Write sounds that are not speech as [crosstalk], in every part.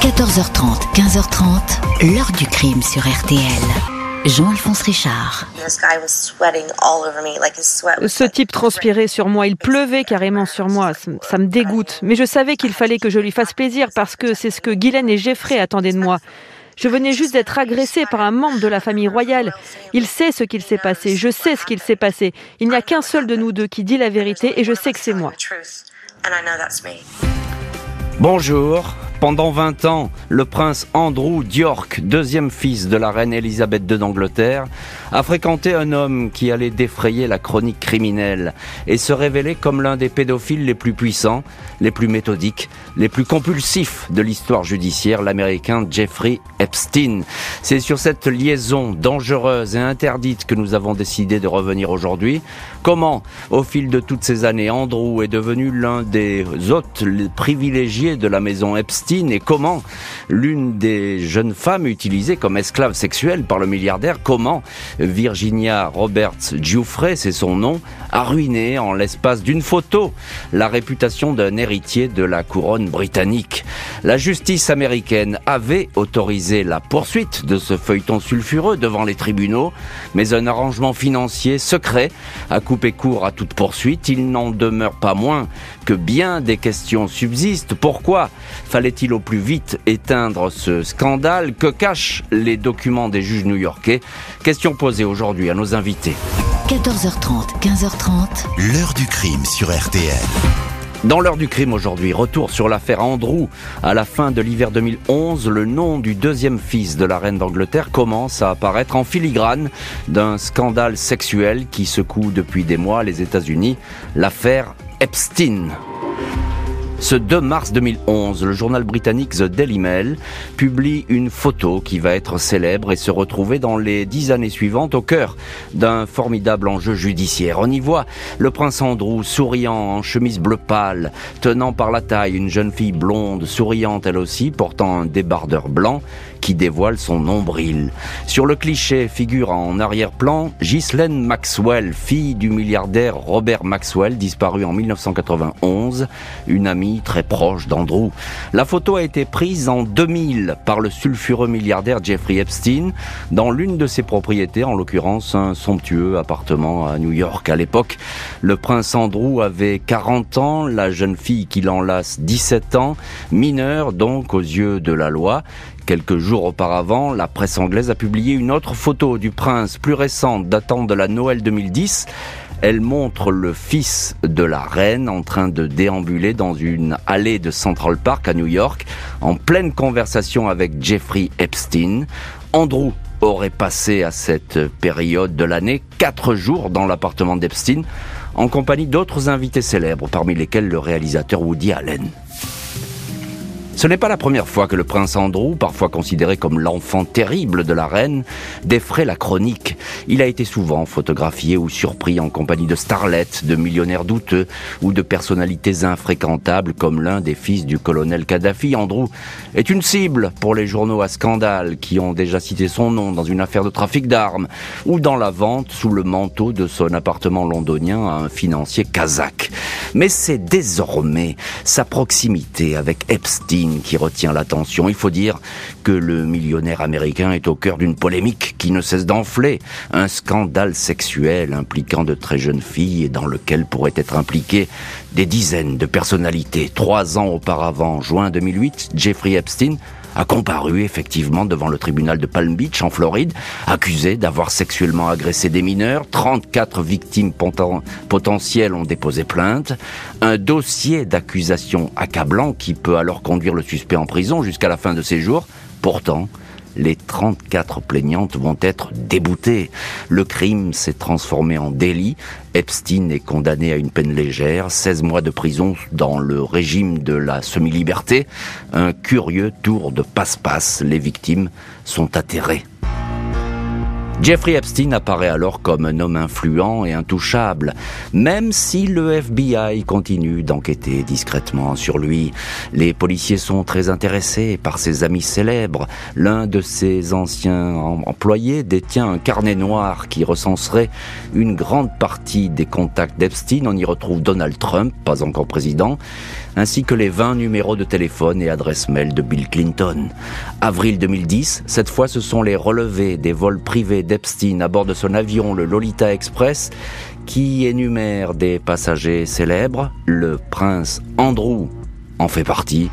14h30, 15h30, l'heure du crime sur RTL. Jean-Alphonse Richard. Ce type transpirait sur moi, il pleuvait carrément sur moi, ça, me dégoûte. Mais je savais qu'il fallait que je lui fasse plaisir parce que c'est ce que Guylaine et Jeffrey attendaient de moi. Je venais juste d'être agressée par un membre de la famille royale. Il sait ce qu'il s'est passé, je sais ce qu'il s'est passé. Il n'y a qu'un seul de nous deux qui dit la vérité et je sais que c'est moi. Bonjour, pendant 20 ans, le prince Andrew d'York, deuxième fils de la reine Elisabeth II d'Angleterre, a fréquenté un homme qui allait défrayer la chronique criminelle et se révéler comme l'un des pédophiles les plus puissants, les plus méthodiques, les plus compulsifs de l'histoire judiciaire, l'américain Jeffrey Epstein. C'est sur cette liaison dangereuse et interdite que nous avons décidé de revenir aujourd'hui. Comment, au fil de toutes ces années, Andrew est devenu l'un des hôtes privilégiés de la maison Epstein? Et comment l'une des jeunes femmes utilisées comme esclave sexuelle par le milliardaire, comment Virginia Roberts Giuffre, c'est son nom, a ruiné en l'espace d'une photo la réputation d'un héritier de la couronne britannique. La justice américaine avait autorisé la poursuite de ce feuilleton sulfureux devant les tribunaux, mais un arrangement financier secret a coupé court à toute poursuite. Il n'en demeure pas moins que bien des questions subsistent. Pourquoi fallait-il au plus vite éteindre ce scandale Que cachent les documents des juges new-yorkais Question posée aujourd'hui à nos invités. 14h30, 15h30. L'heure du crime sur RTL. Dans l'heure du crime aujourd'hui, retour sur l'affaire Andrew. À la fin de l'hiver 2011, le nom du deuxième fils de la reine d'Angleterre commence à apparaître en filigrane d'un scandale sexuel qui secoue depuis des mois les États-Unis, l'affaire Epstein. Ce 2 mars 2011, le journal britannique The Daily Mail publie une photo qui va être célèbre et se retrouver dans les dix années suivantes au cœur d'un formidable enjeu judiciaire. On y voit le prince Andrew souriant en chemise bleu pâle, tenant par la taille une jeune fille blonde, souriante elle aussi, portant un débardeur blanc qui dévoile son nombril. Sur le cliché figure en arrière-plan Ghislaine Maxwell, fille du milliardaire Robert Maxwell, disparu en 1991, une amie très proche d'Andrew. La photo a été prise en 2000 par le sulfureux milliardaire Jeffrey Epstein dans l'une de ses propriétés, en l'occurrence un somptueux appartement à New York. À l'époque, le prince Andrew avait 40 ans, la jeune fille qui l'enlace 17 ans, mineure donc aux yeux de la loi. Quelques jours auparavant, la presse anglaise a publié une autre photo du prince plus récente datant de la Noël 2010. Elle montre le fils de la reine en train de déambuler dans une allée de Central Park à New York, en pleine conversation avec Jeffrey Epstein. Andrew aurait passé à cette période de l'année quatre jours dans l'appartement d'Epstein, en compagnie d'autres invités célèbres, parmi lesquels le réalisateur Woody Allen. Ce n'est pas la première fois que le prince Andrew, parfois considéré comme l'enfant terrible de la reine, défrait la chronique. Il a été souvent photographié ou surpris en compagnie de starlettes, de millionnaires douteux ou de personnalités infréquentables comme l'un des fils du colonel Kadhafi. Andrew est une cible pour les journaux à scandale qui ont déjà cité son nom dans une affaire de trafic d'armes ou dans la vente sous le manteau de son appartement londonien à un financier kazakh. Mais c'est désormais sa proximité avec Epstein qui retient l'attention. Il faut dire que le millionnaire américain est au cœur d'une polémique qui ne cesse d'enfler. Un scandale sexuel impliquant de très jeunes filles et dans lequel pourraient être impliquées des dizaines de personnalités. Trois ans auparavant, juin 2008, Jeffrey Epstein a comparu effectivement devant le tribunal de Palm Beach en Floride, accusé d'avoir sexuellement agressé des mineurs. 34 victimes potentielles ont déposé plainte. Un dossier d'accusation accablant qui peut alors conduire le suspect en prison jusqu'à la fin de ses jours. Pourtant, les 34 plaignantes vont être déboutées. Le crime s'est transformé en délit. Epstein est condamné à une peine légère, 16 mois de prison dans le régime de la semi-liberté. Un curieux tour de passe-passe. Les victimes sont atterrées. Jeffrey Epstein apparaît alors comme un homme influent et intouchable, même si le FBI continue d'enquêter discrètement sur lui. Les policiers sont très intéressés par ses amis célèbres. L'un de ses anciens employés détient un carnet noir qui recenserait une grande partie des contacts d'Epstein. On y retrouve Donald Trump, pas encore président, ainsi que les 20 numéros de téléphone et adresse mail de Bill Clinton. Avril 2010, cette fois ce sont les relevés des vols privés d'Epstein à bord de son avion le Lolita Express qui énumèrent des passagers célèbres. Le prince Andrew en fait partie.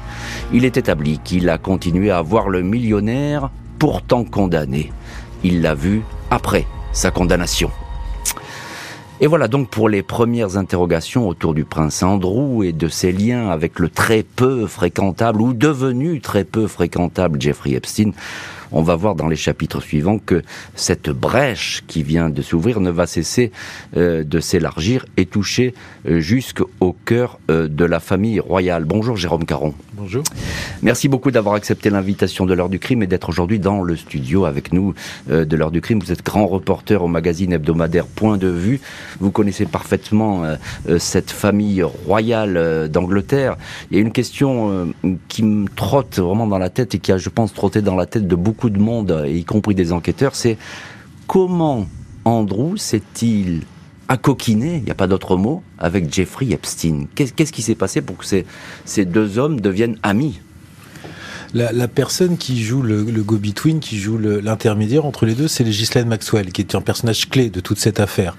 Il est établi qu'il a continué à voir le millionnaire pourtant condamné. Il l'a vu après sa condamnation. Et voilà donc pour les premières interrogations autour du prince Andrew et de ses liens avec le très peu fréquentable ou devenu très peu fréquentable Jeffrey Epstein. On va voir dans les chapitres suivants que cette brèche qui vient de s'ouvrir ne va cesser euh, de s'élargir et toucher euh, jusqu'au cœur euh, de la famille royale. Bonjour Jérôme Caron. Bonjour. Merci beaucoup d'avoir accepté l'invitation de l'heure du crime et d'être aujourd'hui dans le studio avec nous de l'heure du crime. Vous êtes grand reporter au magazine hebdomadaire Point de vue. Vous connaissez parfaitement cette famille royale d'Angleterre. Il y a une question qui me trotte vraiment dans la tête et qui a, je pense, trotté dans la tête de beaucoup beaucoup de monde, y compris des enquêteurs, c'est comment Andrew s'est-il accoquiné, il n'y a pas d'autre mot, avec Jeffrey Epstein? Qu'est-ce qui s'est passé pour que ces deux hommes deviennent amis? La, personne qui joue le, go-between, qui joue l'intermédiaire entre les deux, c'est Ghislaine Maxwell, qui est un personnage clé de toute cette affaire.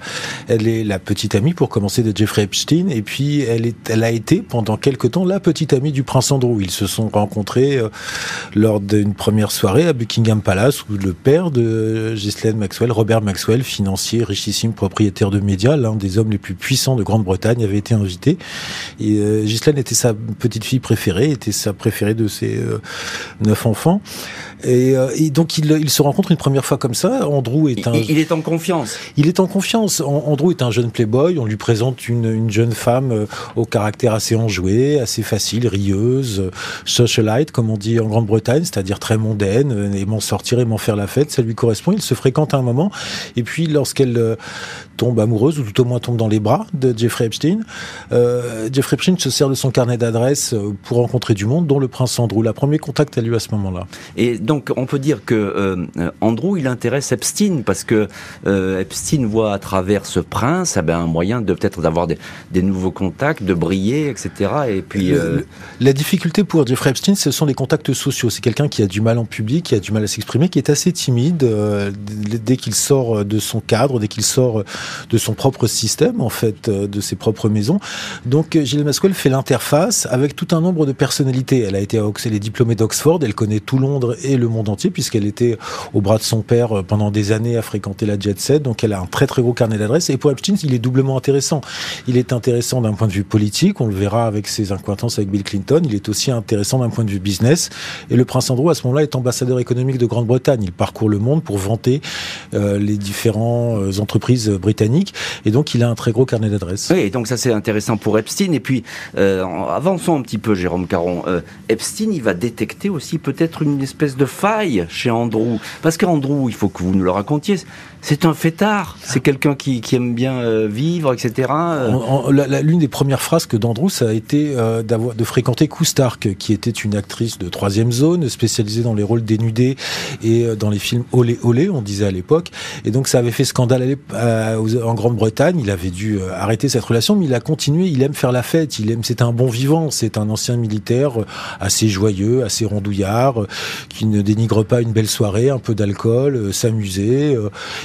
Elle est la petite amie, pour commencer, de Jeffrey Epstein, et puis elle, est, elle a été pendant quelque temps la petite amie du prince Andrew. Ils se sont rencontrés euh, lors d'une première soirée à Buckingham Palace, où le père de Ghislaine Maxwell, Robert Maxwell, financier, richissime, propriétaire de médias, l'un des hommes les plus puissants de Grande-Bretagne, avait été invité. Et euh, Ghislaine était sa petite fille préférée, était sa préférée de ses euh, neuf enfants. Et, euh, et donc il se rencontrent une première fois comme ça. Andrew est un. Il, est en confiance. Il est en confiance. Andrew est un jeune playboy. On lui présente une, une jeune femme euh, au caractère assez enjoué, assez facile, rieuse, euh, socialite comme on dit en Grande-Bretagne, c'est-à-dire très mondaine, aimant sortir, aimant faire la fête. Ça lui correspond. Il se fréquente à un moment. Et puis lorsqu'elle tombe amoureuse ou tout au moins tombe dans les bras de Jeffrey Epstein, euh, Jeffrey Epstein se sert de son carnet d'adresses pour rencontrer du monde, dont le prince Andrew. La premier contact a lieu à ce moment-là. Et donc on peut dire que euh, Andrew il intéresse Epstein parce que euh, Epstein voit à travers ce prince eh ben, un moyen de peut-être d'avoir des, nouveaux contacts, de briller, etc. Et puis euh, la difficulté pour Jeffrey Epstein, ce sont les contacts sociaux. C'est quelqu'un qui a du mal en public, qui a du mal à s'exprimer, qui est assez timide dès qu'il sort de son cadre, dès qu'il sort de son propre système en fait, de ses propres maisons. Donc Gilles Maswell fait l'interface avec tout un nombre de personnalités. Elle a été à Oxford, elle est diplômée elle connaît tout Londres et le monde entier puisqu'elle était au bras de son père euh, pendant des années à fréquenter la jet set. Donc elle a un très très gros carnet d'adresses. Et pour Epstein, il est doublement intéressant. Il est intéressant d'un point de vue politique, on le verra avec ses acquaintances avec Bill Clinton. Il est aussi intéressant d'un point de vue business. Et le prince Andrew, à ce moment-là, est ambassadeur économique de Grande-Bretagne. Il parcourt le monde pour vanter euh, les différentes euh, entreprises britanniques. Et donc il a un très gros carnet d'adresses. Oui, donc ça c'est intéressant pour Epstein. Et puis, euh, avançons un petit peu, Jérôme Caron. Epstein, il va détecter aussi peut-être une espèce de faille chez Andrew. Parce qu'Andrew, il faut que vous nous le racontiez, c'est un fêtard. C'est quelqu'un qui, aime bien euh, vivre, etc. L'une des premières phrases que d'Andrew, ça a été euh, de fréquenter Koustark, qui était une actrice de troisième zone, spécialisée dans les rôles dénudés et euh, dans les films olé olé, on disait à l'époque. Et donc ça avait fait scandale en Grande-Bretagne. Il avait dû arrêter cette relation, mais il a continué. Il aime faire la fête. Il aime. C'est un bon vivant. C'est un ancien militaire assez joyeux, assez rondouillard, qui ne dénigre pas une belle soirée, un peu d'alcool, s'amuser.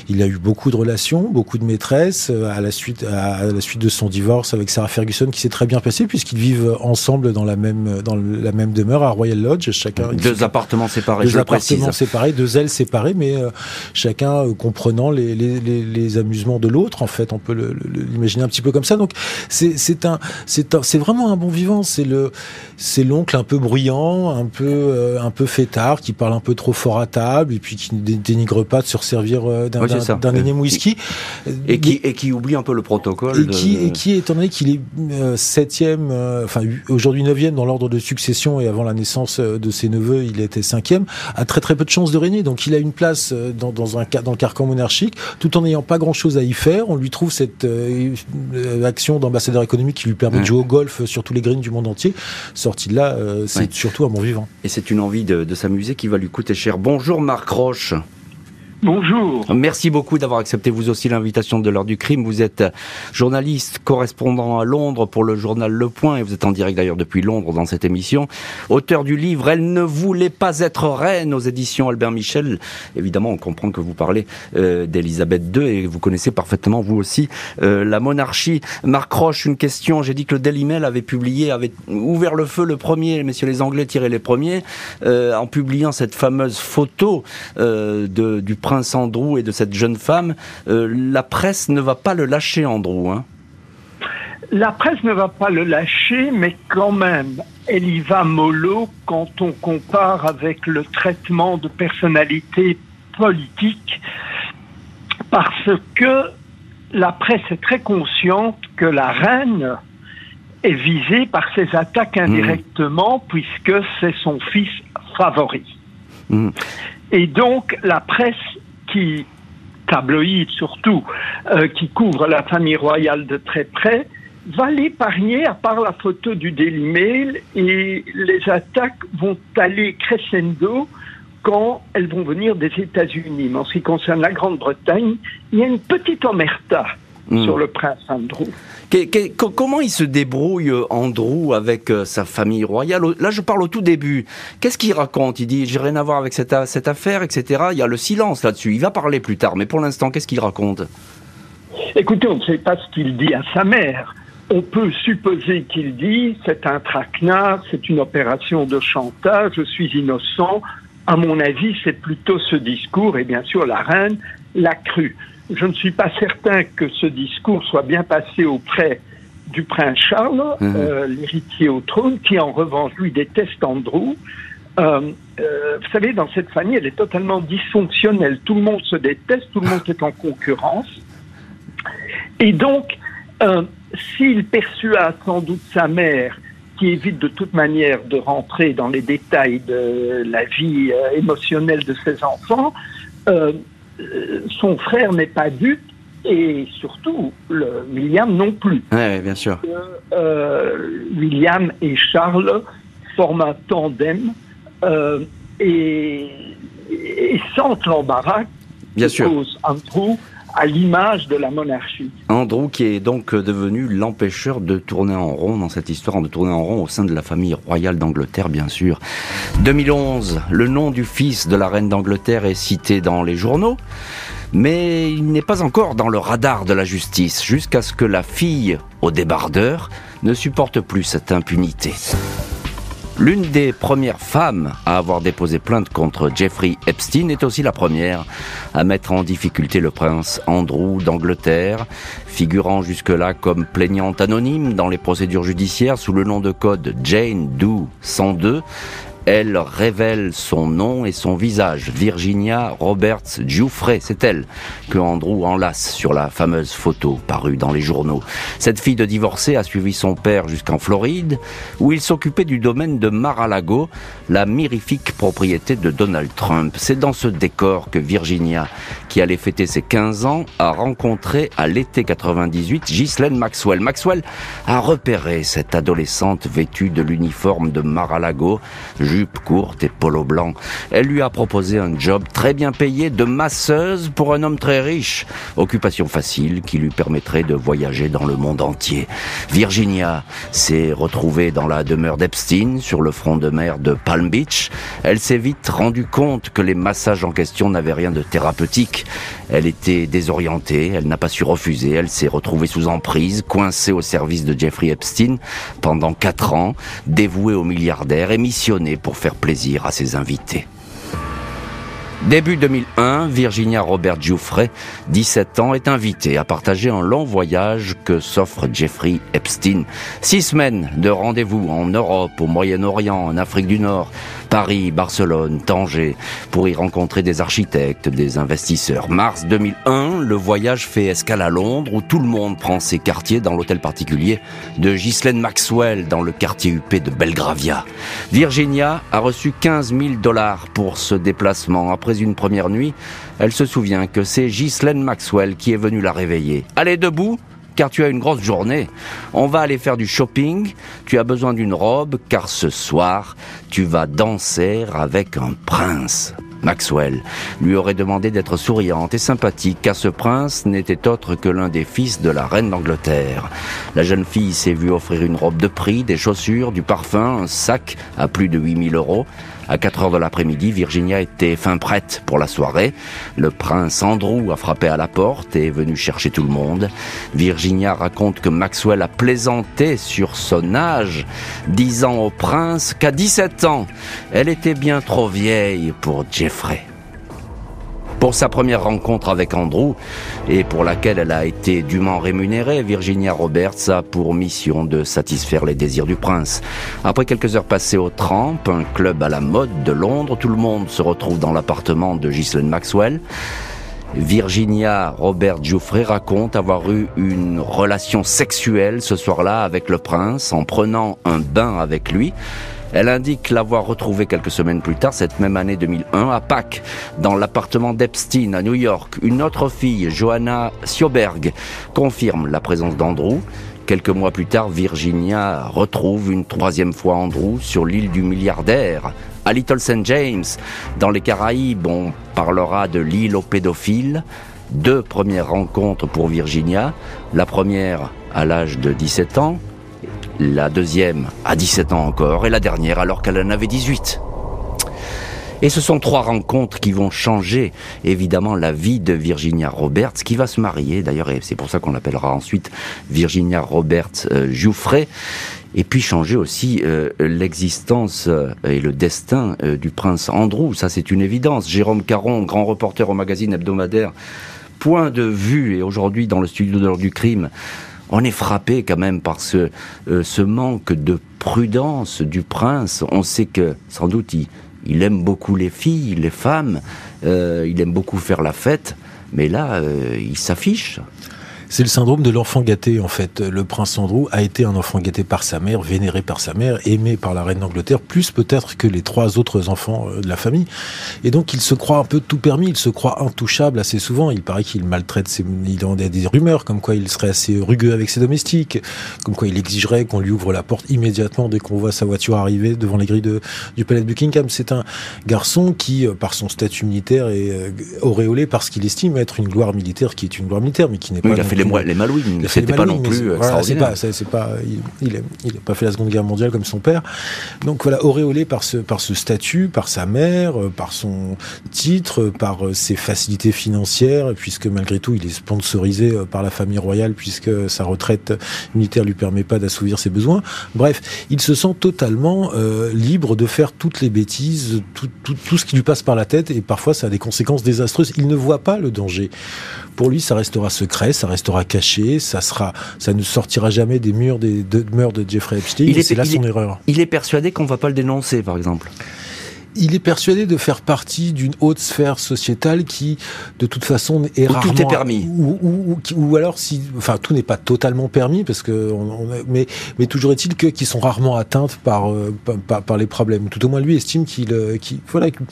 Il a eu beaucoup de relations, beaucoup de maîtresses euh, à la suite à la suite de son divorce avec Sarah Ferguson qui s'est très bien passé puisqu'ils vivent ensemble dans la même dans la même demeure à Royal Lodge, chacun deux appartements séparés, deux appartements séparés, deux ailes séparées mais euh, chacun euh, comprenant les, les, les, amusements de l'autre en fait, on peut l'imaginer un petit peu comme ça. Donc c'est c'est un c'est c'est vraiment un bon vivant, c'est le c'est l'oncle un peu bruyant, un peu un peu fêtard qui parle un peu trop fort à table et puis qui ne dénigre pas de se servir d'un d'un énième whisky. Et qui, et qui oublie un peu le protocole. Et, qui, et qui, étant donné qu'il est euh, septième, euh, enfin aujourd'hui neuvième dans l'ordre de succession et avant la naissance euh, de ses neveux, il était cinquième, a très très peu de chances de régner. Donc il a une place dans, dans, un, dans le carcan monarchique, tout en n'ayant pas grand chose à y faire. On lui trouve cette action d'ambassadeur économique qui lui permet de jouer au golf sur tous les greens du monde entier. Sorti de là, c'est surtout un bon vivant. Et c'est une envie de, s'amuser qui va lui coûter cher. Bonjour Marc Roche. Bonjour. Merci beaucoup d'avoir accepté vous aussi l'invitation de l'heure du crime. Vous êtes journaliste, correspondant à Londres pour le journal Le Point et vous êtes en direct d'ailleurs depuis Londres dans cette émission. Auteur du livre Elle ne voulait pas être reine aux éditions Albert Michel. Évidemment, on comprend que vous parlez euh, d'Elisabeth II et vous connaissez parfaitement vous aussi euh, la monarchie. Marc Roche, une question. J'ai dit que le Daily Mail avait publié, avait ouvert le feu le premier, messieurs les Anglais tiraient les premiers, euh, en publiant cette fameuse photo de, du prince prince Andrew et de cette jeune femme, euh, la presse ne va pas le lâcher, Andrew. Hein la presse ne va pas le lâcher, mais quand même, elle y va mollo quand on compare avec le traitement de personnalités politiques, parce que la presse est très consciente que la reine est visée par ces attaques mmh. indirectement, puisque c'est son fils favori. Mmh. Et donc, la presse qui tabloïd surtout, euh, qui couvre la famille royale de très près, va l'épargner à part la photo du Daily Mail et les attaques vont aller crescendo quand elles vont venir des États-Unis. Mais en ce qui concerne la Grande-Bretagne, il y a une petite omerta Hmm. sur le prince Andrew. comment il se débrouille, euh, Andrew, avec euh, sa famille royale? Là, je parle au tout début. Qu'est-ce qu'il raconte? Il dit, j'ai rien à voir avec cette, cette affaire, etc. Il y a le silence là-dessus. Il va parler plus tard, mais pour l'instant, qu'est-ce qu'il raconte? Écoutez, on ne sait pas ce qu'il dit à sa mère. On peut supposer qu'il dit, c'est un traquenard, c'est une opération de chantage, je suis innocent. À mon avis, c'est plutôt ce discours, et bien sûr, la reine l'a cru je ne suis pas certain que ce discours soit bien passé auprès du prince Charles, mhm. euh, l'héritier au trône, qui en revanche lui déteste Andrew. Euh, euh, vous savez, dans cette famille, elle est totalement dysfonctionnelle. Tout le monde se déteste, tout le monde est en concurrence. Et donc, s'il persuade sans doute sa mère, qui évite de toute manière de rentrer dans les détails de la vie émotionnelle de ses enfants, son frère n'est pas dupe et surtout le, William non plus. Oui, bien sûr. Euh, William et Charles forment un tandem euh, et, sentent l'embarras bien sûr. cause Andrew à l'image de la monarchie. Andrew qui est donc devenu l'empêcheur de tourner en rond dans cette histoire, de tourner en rond au sein de la famille royale d'Angleterre, bien sûr. 2011, le nom du fils de la reine d'Angleterre est cité dans les journaux, mais il n'est pas encore dans le radar de la justice, jusqu'à ce que la fille au débardeur ne supporte plus cette impunité. L'une des premières femmes à avoir déposé plainte contre Jeffrey Epstein est aussi la première à mettre en difficulté le prince Andrew d'Angleterre, figurant jusque-là comme plaignante anonyme dans les procédures judiciaires sous le nom de code Jane Doe 102. Elle révèle son nom et son visage. Virginia Roberts Giuffre, c'est elle que Andrew enlace sur la fameuse photo parue dans les journaux. Cette fille de divorcé a suivi son père jusqu'en Floride, où il s'occupait du domaine de Mar-a-Lago, la mirifique propriété de Donald Trump. C'est dans ce décor que Virginia, qui allait fêter ses 15 ans, a rencontré à l'été 98 Ghislaine Maxwell. Maxwell a repéré cette adolescente vêtue de l'uniforme de Mar-a-Lago, jupe courte et polo blanc. Elle lui a proposé un job très bien payé de masseuse pour un homme très riche. Occupation facile qui lui permettrait de voyager dans le monde entier. Virginia s'est retrouvée dans la demeure d'Epstein sur le front de mer de Palm Beach. Elle s'est vite rendue compte que les massages en question n'avaient rien de thérapeutique. Elle était désorientée, elle n'a pas su refuser, elle s'est retrouvée sous emprise, coincée au service de Jeffrey Epstein pendant quatre ans, dévouée au milliardaire et missionnée pour faire plaisir à ses invités. Début 2001, Virginia Robert Giuffre, 17 ans, est invitée à partager un long voyage que s'offre Jeffrey Epstein. Six semaines de rendez-vous en Europe, au Moyen-Orient, en Afrique du Nord, Paris, Barcelone, Tanger, pour y rencontrer des architectes, des investisseurs. Mars 2001, le voyage fait escale à Londres, où tout le monde prend ses quartiers dans l'hôtel particulier de Ghislaine Maxwell, dans le quartier huppé de Belgravia. Virginia a reçu 15 000 dollars pour ce déplacement. Après une première nuit, elle se souvient que c'est Ghislaine Maxwell qui est venue la réveiller. Allez debout car tu as une grosse journée. On va aller faire du shopping, tu as besoin d'une robe, car ce soir, tu vas danser avec un prince. Maxwell, lui aurait demandé d'être souriante et sympathique, car ce prince n'était autre que l'un des fils de la reine d'Angleterre. La jeune fille s'est vue offrir une robe de prix, des chaussures, du parfum, un sac à plus de 8000 euros. À 4 heures de l'après-midi, Virginia était fin prête pour la soirée. Le prince Andrew a frappé à la porte et est venu chercher tout le monde. Virginia raconte que Maxwell a plaisanté sur son âge, disant au prince qu'à 17 ans, elle était bien trop vieille pour Jeffrey. Pour sa première rencontre avec Andrew, et pour laquelle elle a été dûment rémunérée, Virginia Roberts a pour mission de satisfaire les désirs du prince. Après quelques heures passées au Tramp, un club à la mode de Londres, tout le monde se retrouve dans l'appartement de Ghislaine Maxwell. Virginia Robert Jouffrey raconte avoir eu une relation sexuelle ce soir-là avec le prince en prenant un bain avec lui. Elle indique l'avoir retrouvé quelques semaines plus tard, cette même année 2001, à Pâques, dans l'appartement d'Epstein à New York. Une autre fille, Johanna Sioberg, confirme la présence d'Andrew. Quelques mois plus tard, Virginia retrouve une troisième fois Andrew sur l'île du milliardaire, à Little St. James. Dans les Caraïbes, on parlera de l'île aux pédophiles. Deux premières rencontres pour Virginia. La première à l'âge de 17 ans, la deuxième à 17 ans encore, et la dernière alors qu'elle en avait 18. Et ce sont trois rencontres qui vont changer évidemment la vie de Virginia Roberts, qui va se marier d'ailleurs, et c'est pour ça qu'on l'appellera ensuite Virginia Roberts euh, Jouffret, et puis changer aussi euh, l'existence euh, et le destin euh, du prince Andrew, ça c'est une évidence. Jérôme Caron, grand reporter au magazine hebdomadaire, point de vue, et aujourd'hui dans le studio de l'heure du crime, on est frappé quand même par ce, euh, ce manque de prudence du prince. On sait que sans doute il, il aime beaucoup les filles, les femmes, euh, il aime beaucoup faire la fête, mais là euh, il s'affiche. C'est le syndrome de l'enfant gâté, en fait. Le prince Andrew a été un enfant gâté par sa mère, vénéré par sa mère, aimé par la reine d'Angleterre, plus peut-être que les trois autres enfants euh, de la famille. Et donc, il se croit un peu tout permis, il se croit intouchable assez souvent. Il paraît qu'il maltraite ses, il en a des rumeurs, comme quoi il serait assez rugueux avec ses domestiques, comme quoi il exigerait qu'on lui ouvre la porte immédiatement dès qu'on voit sa voiture arriver devant les grilles de, du palais de Buckingham. C'est un garçon qui, euh, par son statut militaire, est euh, auréolé parce qu'il estime être une gloire militaire qui est une gloire militaire, mais qui n'est Oui, pas fait les, les Malouines, c'était pas non plus euh, voilà, pas, il, il, a, il a pas fait la Seconde Guerre mondiale comme son père. Donc voilà, auréolé par ce, par ce statut, par sa mère, euh, par son titre, euh, par ses facilités financières, puisque malgré tout, il est sponsorisé par la famille royale, puisque sa retraite militaire lui permet pas d'assouvir ses besoins. Bref, il se sent totalement euh, libre de faire toutes les bêtises, tout, tout, tout ce qui lui passe par la tête, et parfois ça a des conséquences désastreuses. Il ne voit pas le danger. Pour lui, ça restera secret, ça restera caché, ça sera, ça ne sortira jamais des murs des demeures de Jeffrey Epstein. Il est- c'est là il son est- erreur. Il est persuadé qu'on va pas le dénoncer, par exemple. Il est persuadé de faire partie d'une haute sphère sociétale qui, de toute façon, est Où tout rarement est permis. Ou, ou, ou, ou alors, si, enfin, tout n'est pas totalement permis, parce que, on, on a- mais, mais toujours est-il que qui sont rarement atteintes par, euh, par, par- les problèmes. Tout au moins, lui estime qu'il, euh, qu'il, voilà, qu'il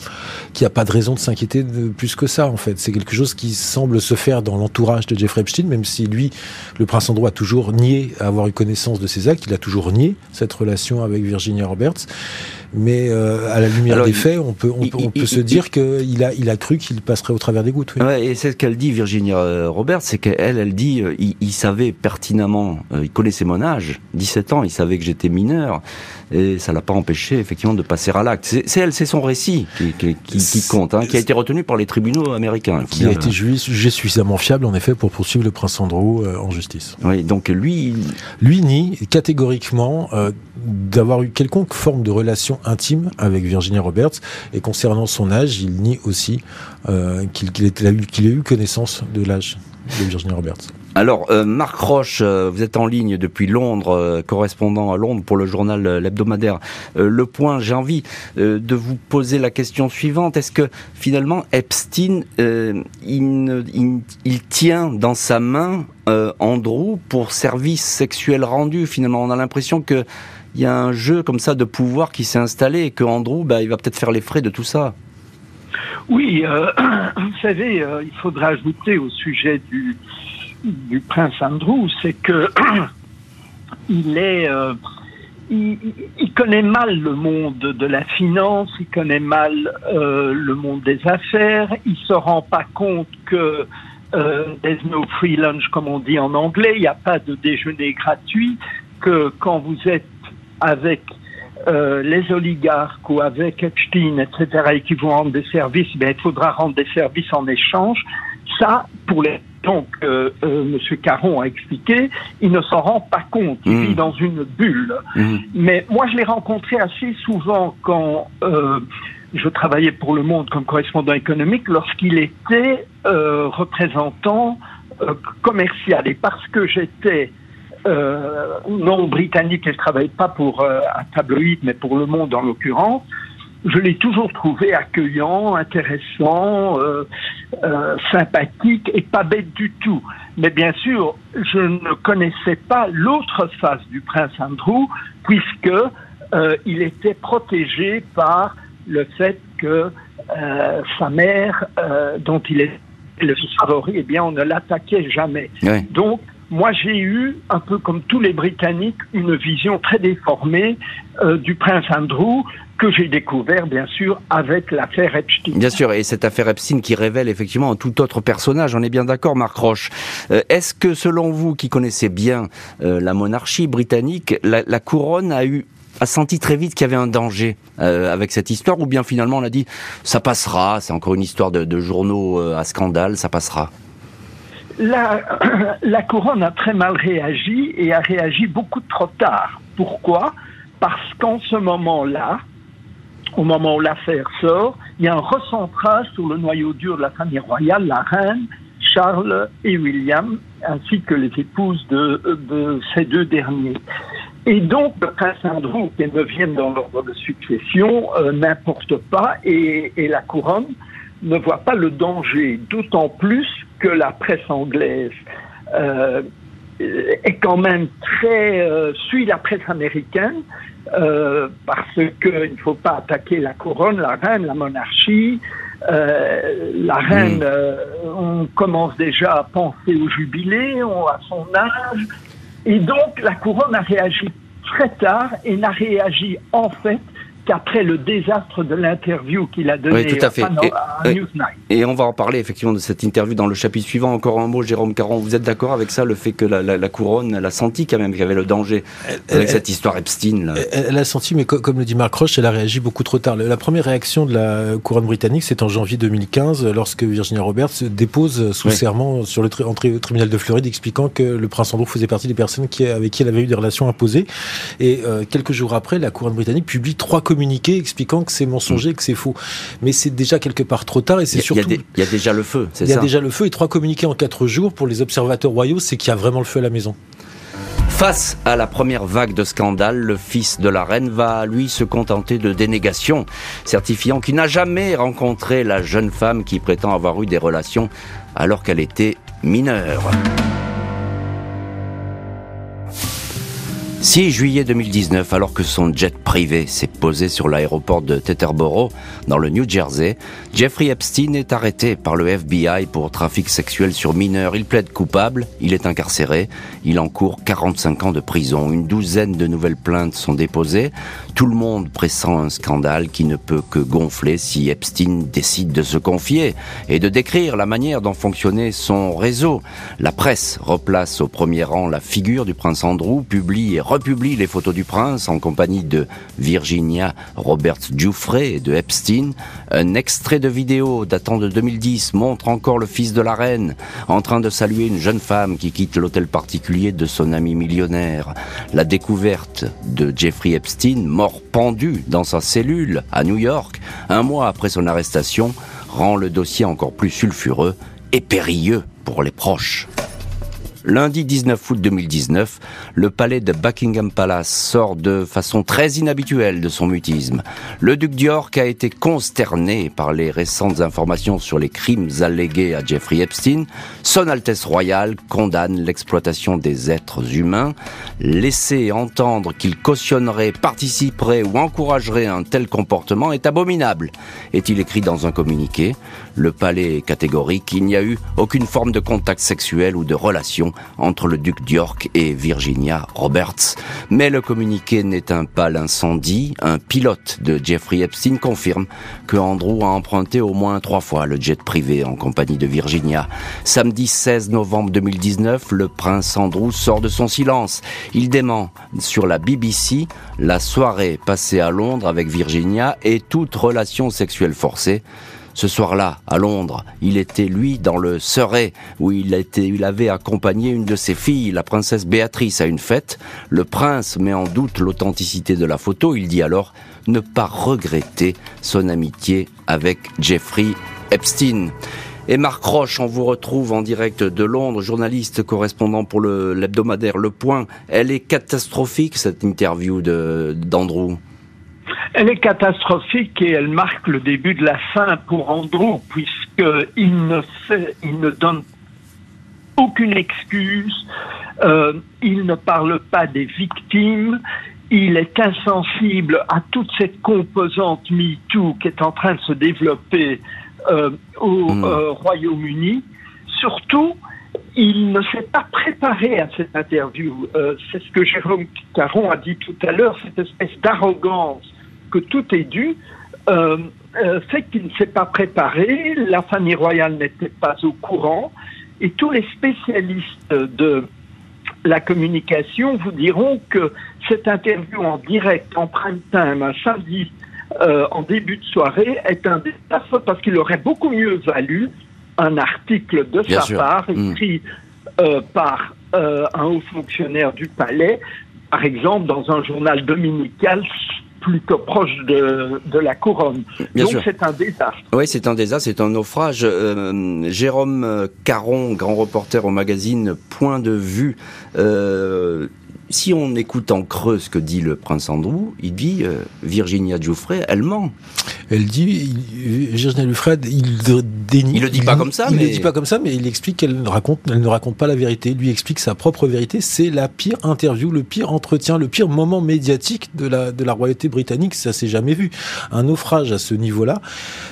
n'y a pas de raison de s'inquiéter de plus que ça. En fait, c'est quelque chose qui semble se faire dans l'entourage de Jeffrey Epstein, même si lui, le prince Andrew a toujours nié avoir eu connaissance de ses actes. Il a toujours nié cette relation avec Virginia Roberts. Mais euh, à la lumière Alors, des faits, on peut, on il- peut, on il- peut il- se dire qu'il a, il a cru qu'il passerait au travers des gouttes. Oui. Ouais, et c'est ce qu'elle dit, Virginia euh, Roberts, c'est qu'elle, elle dit, euh, il, savait pertinemment, il connaissait mon âge, 17 ans, il savait que j'étais mineur, et ça l'a pas empêché effectivement de passer à l'acte. C'est elle, c'est son récit qui, qui, qui- qui compte, hein, qui a été retenu par les tribunaux américains. Qui a été jugé, suffisamment fiable, en effet, pour poursuivre le prince Andrew euh, en justice. Oui, donc lui, Lui nie catégoriquement euh, d'avoir eu quelconque forme de relation intime avec Virginia Roberts. Et concernant son âge, il nie aussi euh, qu'il ait, eu- connaissance de l'âge de Virginia Roberts. Alors, euh, Marc Roche, euh, vous êtes en ligne depuis Londres, correspondant à Londres pour le journal l'hebdomadaire Le Point. J'ai envie de vous poser la question suivante. Est-ce que finalement Epstein, il, tient dans sa main Andrew pour service sexuel rendu? Finalement, on a l'impression que il y a un jeu comme ça de pouvoir qui s'est installé et que Andrew, bah, il va peut-être faire les frais de tout ça. Oui, euh, [clears throat] vous savez, euh, il faudra ajouter au sujet du, du prince Andrew, c'est que [clears throat] il est, euh, il, connaît mal le monde de la finance, il connaît mal le monde des affaires, il se rend pas compte que there's no free lunch comme on dit en anglais, il n'y a pas de déjeuner gratuit, que quand vous êtes avec euh, les oligarques ou avec Epstein, etc., et qui vont rendre des services, ben, il faudra rendre des services en échange. Ça, pour les donc, euh, euh, M. Caron a expliqué, il ne s'en rend pas compte, il mmh. vit dans une bulle. Mmh. Mais moi, je l'ai rencontré assez souvent quand euh, je travaillais pour Le Monde comme correspondant économique, lorsqu'il était euh, représentant commercial. Et parce que j'étais non britannique et je travaillais pas pour un tabloïd, mais pour Le Monde en l'occurrence, je l'ai toujours trouvé accueillant, intéressant, euh, euh, sympathique et pas bête du tout. Mais bien sûr, je ne connaissais pas l'autre face du prince Andrew, puisque euh, il était protégé par le fait que euh, sa mère, euh, dont il est le fils favori, eh bien, on ne l'attaquait jamais. Oui. Donc, moi, j'ai eu, un peu comme tous les Britanniques, une vision très déformée euh, du prince Andrew que j'ai découvert, bien sûr, avec l'affaire Epstein. Bien sûr, et cette affaire Epstein qui révèle effectivement un tout autre personnage, on est bien d'accord, Marc Roche. Euh, Est-ce que, selon vous, qui connaissez bien euh, la monarchie britannique, la, couronne a eu a senti très vite qu'il y avait un danger avec cette histoire, ou bien finalement on a dit ça passera, c'est encore une histoire de, journaux à scandale, ça passera? [clears throat] la, couronne a très mal réagi et a réagi beaucoup trop tard. Pourquoi? Parce qu'en ce moment-là, au moment où l'affaire sort, il y a un recentrage sur le noyau dur de la famille royale, la reine, Charles et William, ainsi que les épouses de, de ces deux derniers. Et donc, le prince Andrew, qui est neuvième dans l'ordre de succession, euh, n'importe pas, et, et, la couronne ne voit pas le danger, d'autant plus que la presse anglaise euh, est quand même très euh, suit la presse américaine euh, parce qu'il ne faut pas attaquer la couronne, la reine, la monarchie. La reine, mmh. on commence déjà à penser au jubilé, on, à son âge, et donc la couronne a réagi très tard et n'a réagi en fait qu'après le désastre de l'interview qu'il a donné oui, tout à, fait. à, et, Newsnight. Et on va en parler effectivement de cette interview dans le chapitre suivant. Encore un mot, Jérôme Caron, vous êtes d'accord avec ça, le fait que la, la, la couronne, elle a senti quand même qu'il y avait le danger elle, avec elle, cette histoire Epstein là? Elle a senti, mais comme le dit Marc Roche, elle a réagi beaucoup trop tard. La première réaction de la couronne britannique, c'est en janvier 2015, lorsque Virginia Roberts dépose sous oui. serment sur le tri entrée au tribunal de Floride, expliquant que le prince Andrew faisait partie des personnes qui, avec qui elle avait eu des relations imposées. Et euh, quelques jours après, la couronne britannique publie trois communiqués expliquant que c'est mensonger, que c'est faux. Mais c'est déjà quelque part trop tard et c'est surtout. Il y, y, a déjà le feu, c'est ça Il y a déjà le feu et trois communiqués en quatre jours pour les observateurs royaux, c'est qu'il y a vraiment le feu à la maison. Face à la première vague de scandale, le fils de la reine va, lui, se contenter de dénégations, certifiant qu'il n'a jamais rencontré la jeune femme qui prétend avoir eu des relations alors qu'elle était mineure. 6 juillet 2019, alors que son jet privé s'est posé sur l'aéroport de Teterboro, dans le New Jersey, Jeffrey Epstein est arrêté par le FBI pour trafic sexuel sur mineurs. Il plaide coupable, il est incarcéré, il encourt 45 ans de prison. Une douzaine de nouvelles plaintes sont déposées. Tout le monde pressent un scandale qui ne peut que gonfler si Epstein décide de se confier et de décrire la manière dont fonctionnait son réseau. La presse replace au premier rang la figure du prince Andrew, publie republie les photos du prince en compagnie de Virginia Roberts Giuffre et de Epstein. Un extrait de vidéo datant de 2010 montre encore le fils de la reine en train de saluer une jeune femme qui quitte l'hôtel particulier de son ami millionnaire. La découverte de Jeffrey Epstein, mort pendu dans sa cellule à New York, un mois après son arrestation, rend le dossier encore plus sulfureux et périlleux pour les proches. Lundi 19 août 2019, le palais de Buckingham Palace sort de façon très inhabituelle de son mutisme. Le duc d'York a été consterné par les récentes informations sur les crimes allégués à Jeffrey Epstein. Son Altesse royale condamne l'exploitation des êtres humains. Laisser entendre qu'il cautionnerait, participerait ou encouragerait un tel comportement est abominable, est-il écrit dans un communiqué. Le palais est catégorique, il n'y a eu aucune forme de contact sexuel ou de relation entre le duc d'York et Virginia Roberts. Mais le communiqué n'éteint pas l'incendie. Un pilote de Jeffrey Epstein confirme que Andrew a emprunté au moins trois fois le jet privé en compagnie de Virginia. Samedi 16 novembre 2019, le prince Andrew sort de son silence. Il dément sur la BBC la soirée passée à Londres avec Virginia et toute relation sexuelle forcée. Ce soir-là, à Londres, il était lui dans le Surrey, où il, avait accompagné une de ses filles, la princesse Béatrice, à une fête. Le prince met en doute l'authenticité de la photo. Il dit alors ne pas regretter son amitié avec Jeffrey Epstein. Et Marc Roche, on vous retrouve en direct de Londres, journaliste correspondant pour l'hebdomadaire le, Point. Elle est catastrophique, cette interview d'Andrew. Elle est catastrophique et elle marque le début de la fin pour Andrew, puisqu'il ne, fait, il ne donne aucune excuse, euh, il ne parle pas des victimes, il est insensible à toute cette composante MeToo qui est en train de se développer euh, au hmm. euh, Royaume-Uni. Surtout, il ne s'est pas préparé à cette interview. C'est ce que Jérôme Caron a dit tout à l'heure, cette espèce d'arrogance que tout est dû, euh, euh, fait qu'il ne s'est pas préparé, la famille royale n'était pas au courant, et tous les spécialistes de la communication vous diront que cette interview en direct, en prime time, un samedi, euh, en début de soirée, est un désastre parce qu'il aurait beaucoup mieux valu un article de sa part, hmm. écrit par un haut fonctionnaire du palais, par exemple dans un journal dominical plutôt proche de, de la couronne. Donc c'est un désastre. Oui, c'est un désastre, c'est un naufrage. Euh, Jérôme Caron, grand reporter au magazine Point de vue, euh, si on écoute en creux ce que dit le prince Andrew, il dit euh, Virginia Giuffre, elle ment. Elle dit Virginia Giuffre, il dénie. Il le dit pas comme ça, il mais... le dit pas comme ça, mais il explique qu'elle ne raconte, elle ne raconte pas la vérité. Il lui explique sa propre vérité. C'est la pire interview, le pire entretien, le pire moment médiatique de la de la royauté britannique. Ça s'est jamais vu. Un naufrage à ce niveau-là.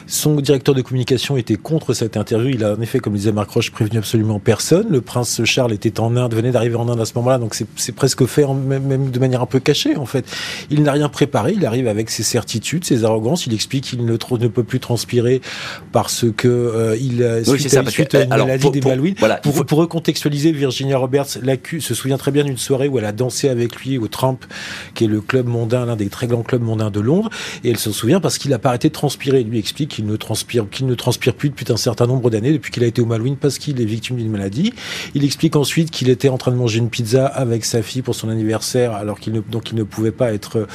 Son directeur de communication était contre cette interview. Il a en effet, comme disait Marc Roche, prévenu absolument personne. Le prince Charles était en Inde, venait d'arriver en Inde à ce moment-là, donc c'est presque fait même, de manière un peu cachée en fait. Il n'a rien préparé, il arrive avec ses certitudes, ses arrogances, il explique qu'il ne, ne peut plus transpirer parce que euh, il suite, ça, suite à une maladie des Malouines. Voilà, pour, pour recontextualiser, Virginia Roberts se souvient très bien d'une soirée où elle a dansé avec lui au Trump, qui est le club mondain, l'un des très grands clubs mondains de Londres, et elle se souvient parce qu'il a pas arrêté de transpirer. Il lui explique qu'il ne transpire, qu'il ne transpire plus depuis un certain nombre d'années, depuis qu'il a été au Malouines parce qu'il est victime d'une maladie. Il explique ensuite qu'il était en train de manger une pizza avec sa fille pour son anniversaire, alors qu'il ne, donc il ne pouvait pas être,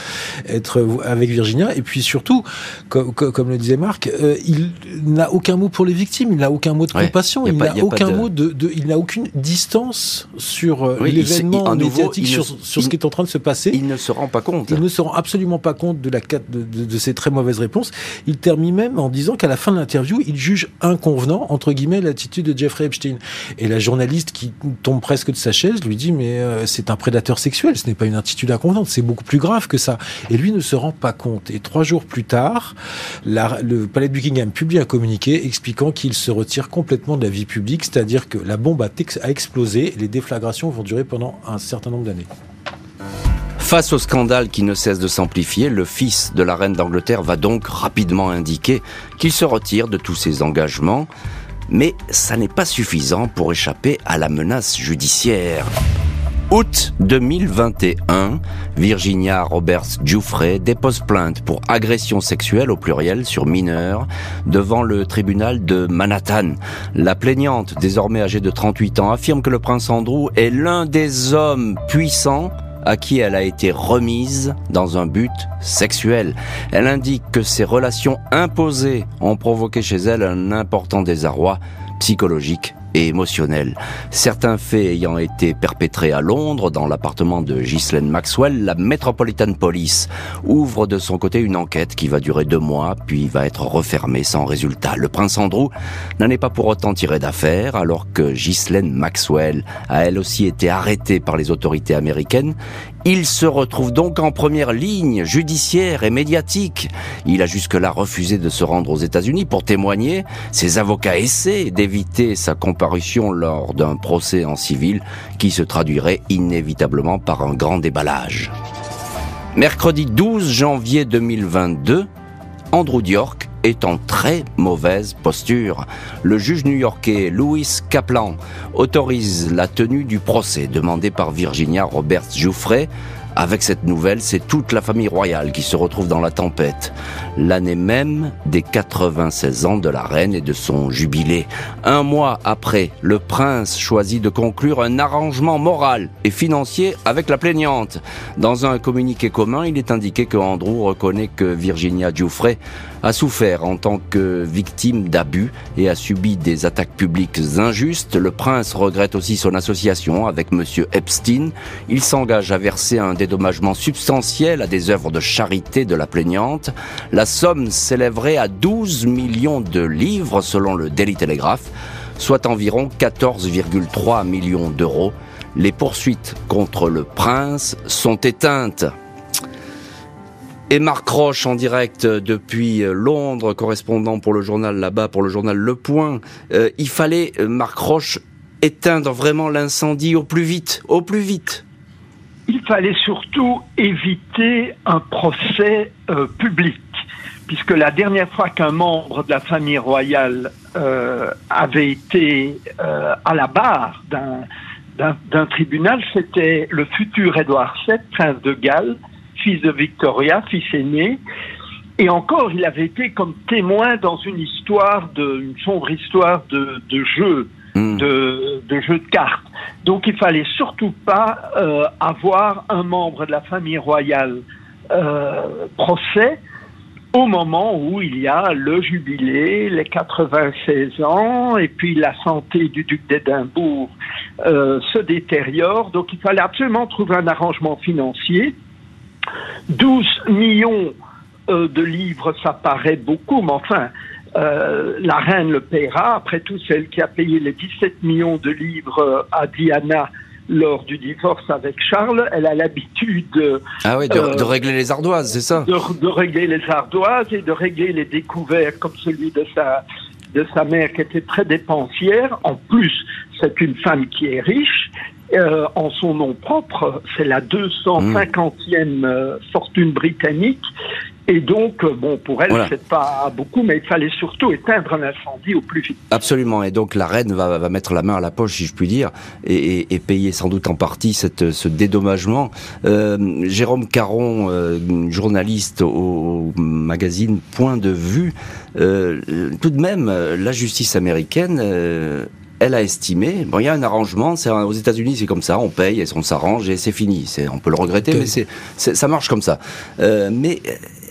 être avec Virginia. Et puis surtout, comme, comme le disait Marc, euh, il n'a aucun mot pour les victimes, il n'a aucun mot de compassion, il n'a aucun mot de, de, il n'a aucune distance sur euh, l'événement médiatique, sur, sur ce qui est en train de se passer. Il ne se rend pas compte. Il ne se rend absolument pas compte de la de, de, de ces très mauvaises réponses. Il termine même en disant qu'à la fin de l'interview, il juge inconvenant entre guillemets l'attitude de Jeffrey Epstein. Et la journaliste qui tombe presque de sa chaise lui dit mais euh, c'est un prédateur sexuel, ce n'est pas une attitude inconvenante, c'est beaucoup plus grave que ça. Et lui ne se rend pas compte. Et trois jours plus tard, le palais de Buckingham publie un communiqué expliquant qu'il se retire complètement de la vie publique, c'est-à-dire que la bombe a, a explosé et les déflagrations vont durer pendant un certain nombre d'années. Face au scandale qui ne cesse de s'amplifier, le fils de la reine d'Angleterre va donc rapidement indiquer qu'il se retire de tous ses engagements, mais ça n'est pas suffisant pour échapper à la menace judiciaire. Août 2021, Virginia Roberts Giuffre dépose plainte pour agression sexuelle au pluriel sur mineurs devant le tribunal de Manhattan. La plaignante, désormais âgée de 38 ans, affirme que le prince Andrew est l'un des hommes puissants à qui elle a été remise dans un but sexuel. Elle indique que ces relations imposées ont provoqué chez elle un important désarroi psychologique et émotionnel. Certains faits ayant été perpétrés à Londres, dans l'appartement de Ghislaine Maxwell, la Metropolitan Police ouvre de son côté une enquête qui va durer deux mois, puis va être refermée sans résultat. Le prince Andrew n'en est pas pour autant tiré d'affaire, alors que Ghislaine Maxwell a elle aussi été arrêtée par les autorités américaines Il se retrouve donc en première ligne judiciaire et médiatique. Il a jusque-là refusé de se rendre aux États-Unis pour témoigner. Ses avocats essaient d'éviter sa comparution lors d'un procès en civil qui se traduirait inévitablement par un grand déballage. Mercredi 12 janvier 2022, Andrew Diork est en très mauvaise posture. Le juge new-yorkais Louis Kaplan autorise la tenue du procès demandé par Virginia Roberts Jouffret avec cette nouvelle, c'est toute la famille royale qui se retrouve dans la tempête. L'année même des 96 ans de la reine et de son jubilé. Un mois après, le prince choisit de conclure un arrangement moral et financier avec la plaignante. Dans un communiqué commun, il est indiqué que Andrew reconnaît que Virginia Giuffre a souffert en tant que victime d'abus et a subi des attaques publiques injustes. Le prince regrette aussi son association avec monsieur Epstein. Il s'engage à verser un dédommagement substantiel à des œuvres de charité de la plaignante. La somme s'élèverait à 12 millions de livres selon le Daily Telegraph, soit environ 14,3 millions d'euros. Les poursuites contre le prince sont éteintes. Et Marc Roche en direct depuis Londres, correspondant pour le journal là-bas, pour le journal Le Point. Euh, il fallait, euh, Marc Roche, éteindre vraiment l'incendie au plus vite, au plus vite. Il fallait surtout éviter un procès euh, public, puisque la dernière fois qu'un membre de la famille royale avait été à la barre d'un tribunal, c'était le futur Édouard VII, prince de Galles, fils de Victoria, fils aîné. Et encore, il avait été comme témoin dans une histoire de, une sombre histoire de, de jeu, hmm. de, de jeu de cartes. Donc, il fallait surtout pas euh, avoir un membre de la famille royale euh, procès au moment où il y a le jubilé, les 96 ans, et puis la santé du duc d'Édimbourg euh, se détériore. Donc, il fallait absolument trouver un arrangement financier 12 millions euh, de livres, ça paraît beaucoup, mais enfin, euh, la reine le paiera. Après tout, celle qui a payé les 17 millions de livres à Diana lors du divorce avec Charles, elle a l'habitude ah oui, de, euh, régler les ardoises, c'est ça? de, régler les ardoises et de régler les découverts comme celui de sa de sa mère qui était très dépensière. En plus, c'est une femme qui est riche euh, en son nom propre. C'est la 250e euh, fortune britannique. Et donc, euh, bon, pour elle, c'est pas beaucoup, mais il fallait surtout éteindre l'incendie au plus vite. Absolument. Et donc, la reine va, va mettre la main à la poche, si je puis dire, et, et, payer sans doute en partie cette, ce dédommagement. Jérôme Caron, journaliste au, magazine Point de Vue, tout de même, la justice américaine elle a estimé, bon, il y a un arrangement, c'est aux États-Unis, c'est comme ça, on paye, et on s'arrange et c'est fini. C'est, on peut le regretter, mais c'est, ça marche comme ça. Euh, mais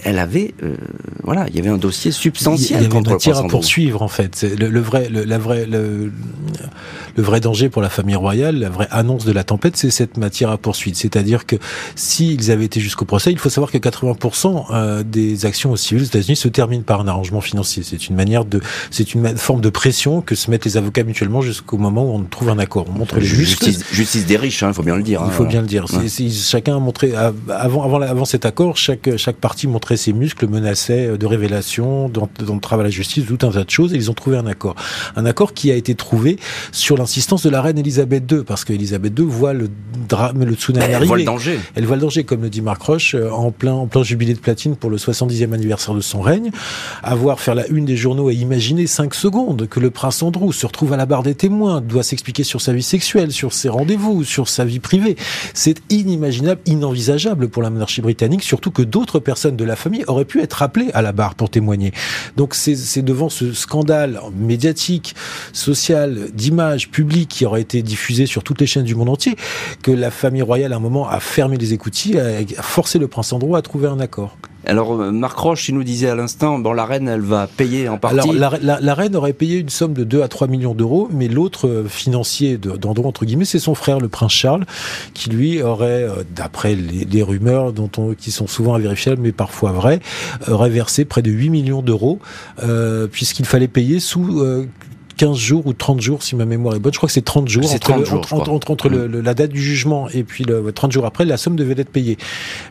elle avait, euh, voilà, il y avait un dossier substantiel. Il y avait contre matière à poursuivre en fait. Le, le, vrai, le, la vraie, le, le, vrai danger pour la famille royale, la vraie annonce de la tempête, c'est cette matière à poursuivre. C'est-à-dire que s'ils avaient été jusqu'au procès, il faut savoir que 80% euh, des actions au civil aux États-Unis se terminent par un arrangement financier. C'est une manière de, c'est une forme de pression que se mettent les avocats mutuellement jusqu'au moment où on trouve un accord. On montre les justice, justice des riches, il hein, faut bien le dire. Il faut hein. bien le dire. chacun a montré avant, avant, avant cet accord, chaque chaque partie montrait ses muscles, menaçaient de révélation, dans, le travail à la justice, tout un tas de choses, et ils ont trouvé un accord. Un accord qui a été trouvé sur l'insistance de la reine Elisabeth II, parce qu'Elisabeth II voit le drame, le tsunami Elle voit le danger. Elle voit le danger, comme le dit Marc Roche, euh, en plein, en plein jubilé de platine pour le 70e anniversaire de son règne. Avoir faire la une des journaux et imaginer cinq secondes que le prince Andrew se retrouve à la barre des témoins, doit s'expliquer sur sa vie sexuelle, sur ses rendez-vous, sur sa vie privée. C'est inimaginable, inenvisageable pour la monarchie britannique, surtout que d'autres personnes de la famille aurait pu être appelé à la barre pour témoigner. Donc c'est devant ce scandale médiatique, social, d'image publique qui aurait été diffusé sur toutes les chaînes du monde entier que la famille royale à un moment a fermé les écoutilles, a forcé le prince Andrew à trouver un accord. Alors, euh, Marc Roche, il nous disait à l'instant, bon, la reine, elle va payer en partie. Alors, la, reine aurait payé une somme de 2 à 3 millions d'euros, mais l'autre euh, financier d'Andrew, entre guillemets, c'est son frère, le prince Charles, qui lui aurait, euh, d'après les, rumeurs qui sont souvent invérifiables, mais parfois vraies, aurait versé près de 8 millions d'euros, puisqu'il fallait payer sous 15 jours ou 30 jours, si ma mémoire est bonne. Je crois que c'est 30 jours. C'est Entre, 30 le- jours, entre, le- le- la date du jugement et puis le 30 jours après, la somme devait être payée.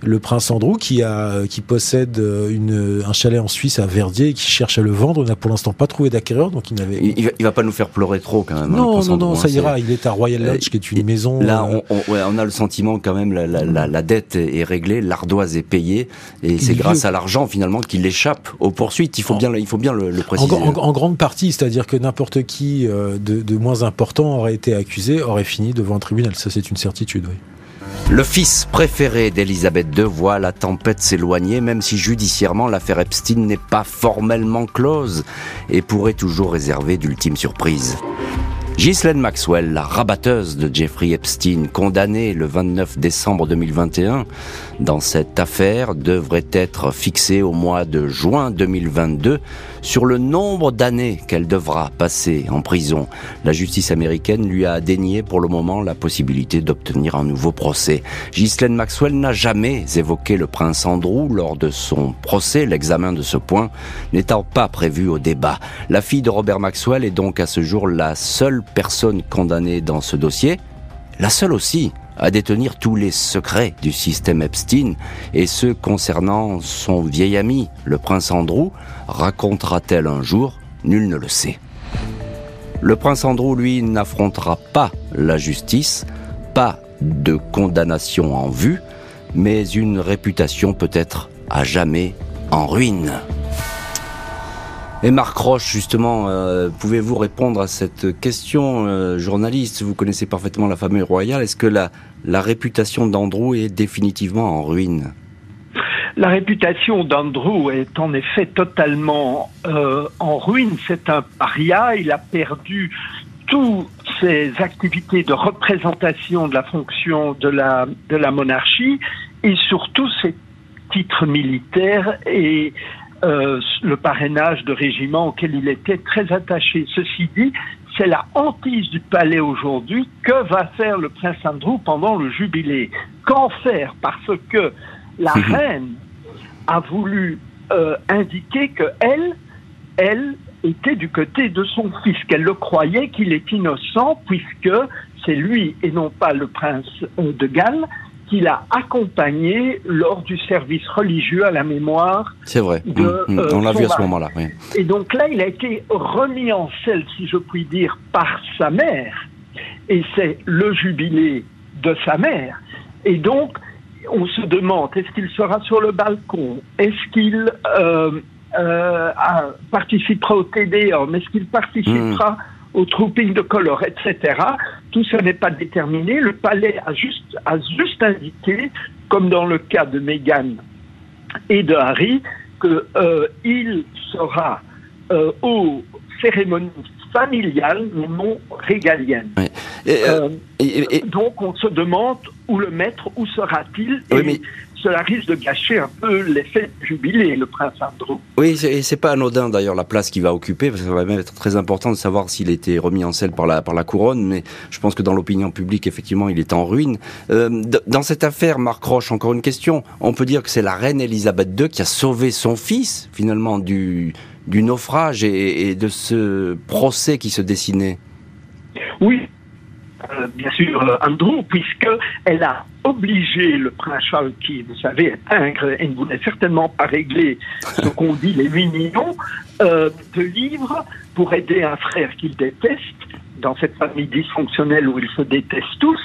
Le prince Andrew, qui a, qui possède euh, une, un chalet en Suisse à Verdier et qui cherche à le vendre, n'a pour l'instant pas trouvé d'acquéreur, donc il n'avait. Il, il va, il va pas nous faire pleurer trop quand même. hein, non, non, Andrew, non, hein, ça ira. Il est à Royal Euh, Lodge, qui est une maison. Là, euh, on, on- ouais, on a le sentiment quand même la, la, la, la dette est réglée, l'ardoise est payée, et c'est grâce à l'argent finalement qu'il échappe aux poursuites. Il faut En- bien, le- il faut bien le, En, préciser. en- en grande partie, c'est-à-dire que n'importe qui euh, de, moins important aurait été accusé, aurait fini devant un tribunal. Ça, c'est une certitude, oui. Le fils préféré d'Elisabeth II la tempête s'éloigner, même si judiciairement l'affaire Epstein n'est pas formellement close et pourrait toujours réserver d'ultimes surprises. Ghislaine Maxwell, la rabatteuse de Jeffrey Epstein, condamnée le 29 décembre 2021 dans cette affaire, devrait être fixée au mois de juin 2022 sur le nombre d'années qu'elle devra passer en prison. La justice américaine lui a dénié pour le moment la possibilité d'obtenir un nouveau procès. Ghislaine Maxwell n'a jamais évoqué le prince Andrew lors de son procès, l'examen de ce point n'étant pas prévu au débat. La fille de Robert Maxwell est donc à ce jour la seule personne condamnée dans ce dossier, la seule aussi à détenir tous les secrets du système Epstein et ceux concernant son vieil ami, le prince Andrew, racontera-t-elle un jour? Nul ne le sait. Le prince Andrew, lui, n'affrontera pas la justice, pas de condamnation en vue, mais une réputation peut-être à jamais en ruine. Et Marc Roche, justement, euh, pouvez-vous répondre à cette question, euh, journaliste? Vous connaissez parfaitement la famille royale. Est-ce que la, réputation d'Andrew est définitivement en ruine? La réputation d'Andrew est en effet totalement euh, en ruine. C'est un paria. Il a perdu toutes ses activités de représentation de la fonction de la, de la monarchie et surtout ses titres militaires et euh, le parrainage de régiments auquel il était très attaché. Ceci dit, c'est la hantise du palais aujourd'hui. Que va faire le prince Andrew pendant le jubilé? Qu'en faire? Parce que la reine a voulu euh, indiquer que elle, elle était du côté de son fils, qu'elle le croyait qu'il est innocent puisque c'est lui et non pas le prince euh, de Galles qui l'a accompagné lors du service religieux à la mémoire. C'est vrai. De, Mmh, mmh. euh, On l'a vu à ce moment-là. Oui. Et donc là, il a été remis en selle, si je puis dire, par sa mère. Et c'est le jubilé de sa mère. Et donc, on se demande, est-ce qu'il sera sur le balcon? Est-ce qu'il euh, euh, participera au TDOM Est-ce qu'il participera au trooping de color, etc. Tout ça n'est pas déterminé. Le palais a juste, a juste indiqué, comme dans le cas de Meghan et de Harry, que euh, il sera euh, aux cérémonies familiales, mais non régaliennes. Et, euh, Euh, et- donc on se demande où le mettre, où sera-t-il Et Oui, mais- cela risque de gâcher un peu l'effet jubilé, le prince Andrew. Oui, et c'est pas anodin d'ailleurs la place qu'il va occuper, parce que ça va même être très important de savoir s'il a été remis en selle par la, par la couronne, mais je pense que dans l'opinion publique, effectivement, il est en ruine. Euh, dans cette affaire, Marc Roche, encore une question, on peut dire que c'est la reine Elisabeth II qui a sauvé son fils, finalement, du, du naufrage et, et de ce procès qui se dessinait. Oui, euh, bien sûr, euh, Andrew, puisque elle a obligé le prince Charles, qui, vous savez, est ingre et ne voulait certainement pas régler [laughs] ce qu'on dit les 8 millions euh, de livres pour aider un frère qu'il déteste dans cette famille dysfonctionnelle où ils se détestent tous.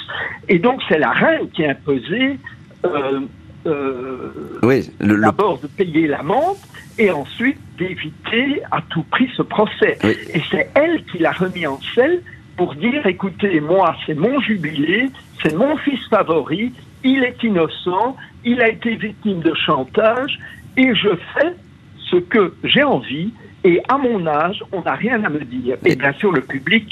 Et donc, c'est la reine qui a imposé euh, euh, Oui, le, le- d'abord de payer l'amende et ensuite d'éviter à tout prix ce procès. Oui. Et c'est elle qui l'a remis en selle pour dire, écoutez, moi, c'est mon jubilé, c'est mon fils favori, il est innocent, il a été victime de chantage, et je fais ce que j'ai envie, et à mon âge, on n'a rien à me dire. Et bien sûr, le public,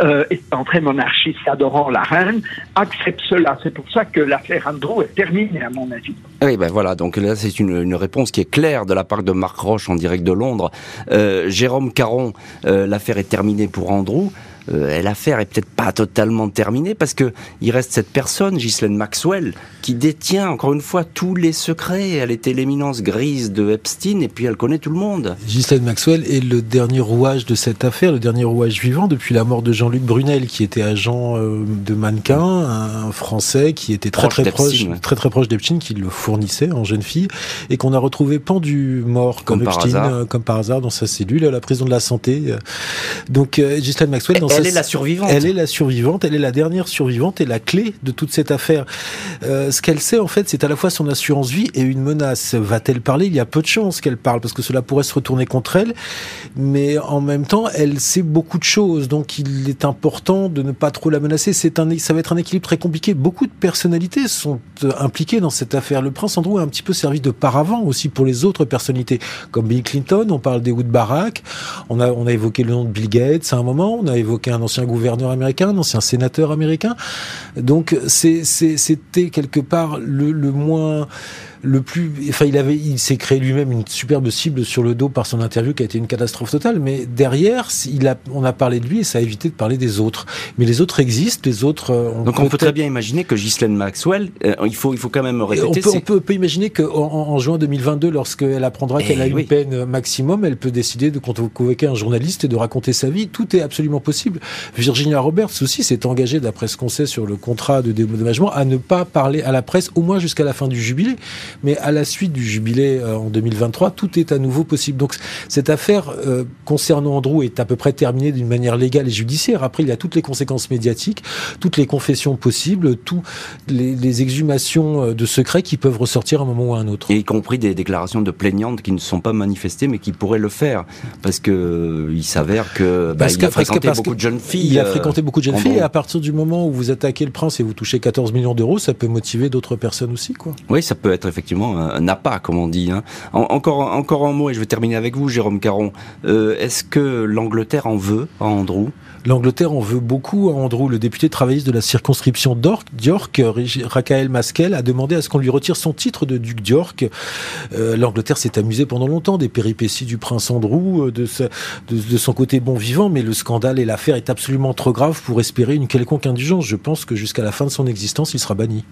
euh, étant très monarchiste, adorant la reine, accepte cela. C'est pour ça que l'affaire Andrew est terminée, à mon avis. Oui, ben voilà, donc là c'est une, une réponse qui est claire de la part de Marc Roche en direct de Londres. Euh, Jérôme Caron, euh, l'affaire est terminée pour Andrew. Euh, l'affaire est peut-être pas totalement terminée parce que il reste cette personne, Ghislaine Maxwell, qui détient encore une fois tous les secrets. Elle était l'éminence grise de Epstein et puis elle connaît tout le monde. Ghislaine Maxwell est le dernier rouage de cette affaire, le dernier rouage vivant depuis la mort de Jean-Luc Brunel, qui était agent euh, de mannequin, un Français qui était très très proche, très très proche d'Epstein, qui le fournissait en jeune fille et qu'on a retrouvé pendu mort comme, Epstein, euh, comme par hasard dans sa cellule à la prison de la santé. Donc Ghislaine Maxwell, dans elle est la survivante. Elle est la survivante, elle est la dernière survivante et la clé de toute cette affaire. Euh, ce qu'elle sait en fait, c'est à la fois son assurance vie et une menace. Va-t-elle parler? Il y a peu de chances qu'elle parle parce que cela pourrait se retourner contre elle. Mais en même temps, elle sait beaucoup de choses, donc il est important de ne pas trop la menacer. C'est un, ça va être un équilibre très compliqué. Beaucoup de personnalités sont euh, impliquées dans cette affaire. Le prince Andrew a un petit peu servi de paravent aussi pour les autres personnalités, comme Bill Clinton. On parle des Wood Barack. On a, on a évoqué le nom de Bill Gates à un moment. On a évoqué un ancien gouverneur américain, un ancien sénateur américain. Donc c'était quelque part le, le moins le plus, enfin, il avait, il s'est créé lui-même une superbe cible sur le dos par son interview qui a été une catastrophe totale. Mais derrière, il a, on a parlé de lui et ça a évité de parler des autres. Mais les autres existent, les autres. Euh, Donc on peut très bien imaginer que Ghislaine Maxwell, euh, il faut, il faut quand même répéter. On peut, on peut, imaginer qu'en en, juin 2022, lorsqu'elle apprendra qu'elle a eh une peine maximum, elle peut décider de convoquer un journaliste et de raconter sa vie. Tout est absolument possible. Virginia Roberts aussi s'est engagée, d'après ce qu'on sait sur le contrat de dédommagement, à ne pas parler à la presse au moins jusqu'à la fin du jubilé mais à la suite du jubilé euh, en 2023, tout est à nouveau possible. Donc cette affaire euh, concernant Andrew est à peu près terminée d'une manière légale et judiciaire. Après, il y a toutes les conséquences médiatiques, toutes les confessions possibles, toutes les, exhumations euh, de secrets qui peuvent ressortir à un moment ou à un autre. Et y compris des déclarations de plaignantes qui ne sont pas manifestées, mais qui pourraient le faire, parce que il s'avère que bah, il a fréquenté beaucoup de jeunes filles. Il a fréquenté beaucoup de jeunes filles, et à partir du moment où vous attaquez le prince et vous touchez 14 millions d'euros, ça peut motiver d'autres personnes aussi, quoi. Oui, ça peut être effectivement un appât, comme on dit. Hein. encore, encore un mot, et je vais terminer avec vous, Jérôme Caron. Euh, est-ce que l'Angleterre en veut à Andrew? L'Angleterre en veut beaucoup à Andrew. Le député travailliste de la circonscription d'York, Rakael Maskel, a demandé à ce qu'on lui retire son titre de duc d'York. Euh, L'Angleterre s'est amusée pendant longtemps des péripéties du prince Andrew, euh, de, de, son côté bon vivant, mais le scandale et l'affaire est absolument trop grave pour espérer une quelconque indulgence. Je pense que jusqu'à la fin de son existence, il sera banni.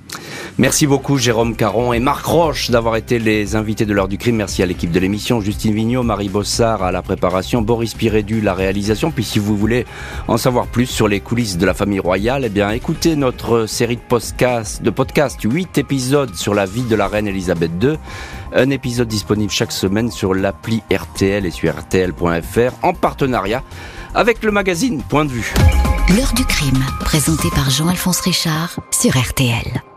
Merci beaucoup Jérôme Caron et Marc Roche d'avoir été les invités de l'heure du crime. Merci à l'équipe de l'émission, Justine Vignot, Marie Bossard à la préparation, Boris Pirédu la réalisation. Puis si vous voulez en savoir plus sur les coulisses de la famille royale, eh bien écoutez notre série de podcasts, de podcast 8 épisodes sur la vie de la reine Elisabeth II. Un épisode disponible chaque semaine sur l'appli RTL et sur rtl.fr en partenariat avec le magazine Point de vue. L'heure du crime, présenté par Jean-Alphonse Richard sur RTL.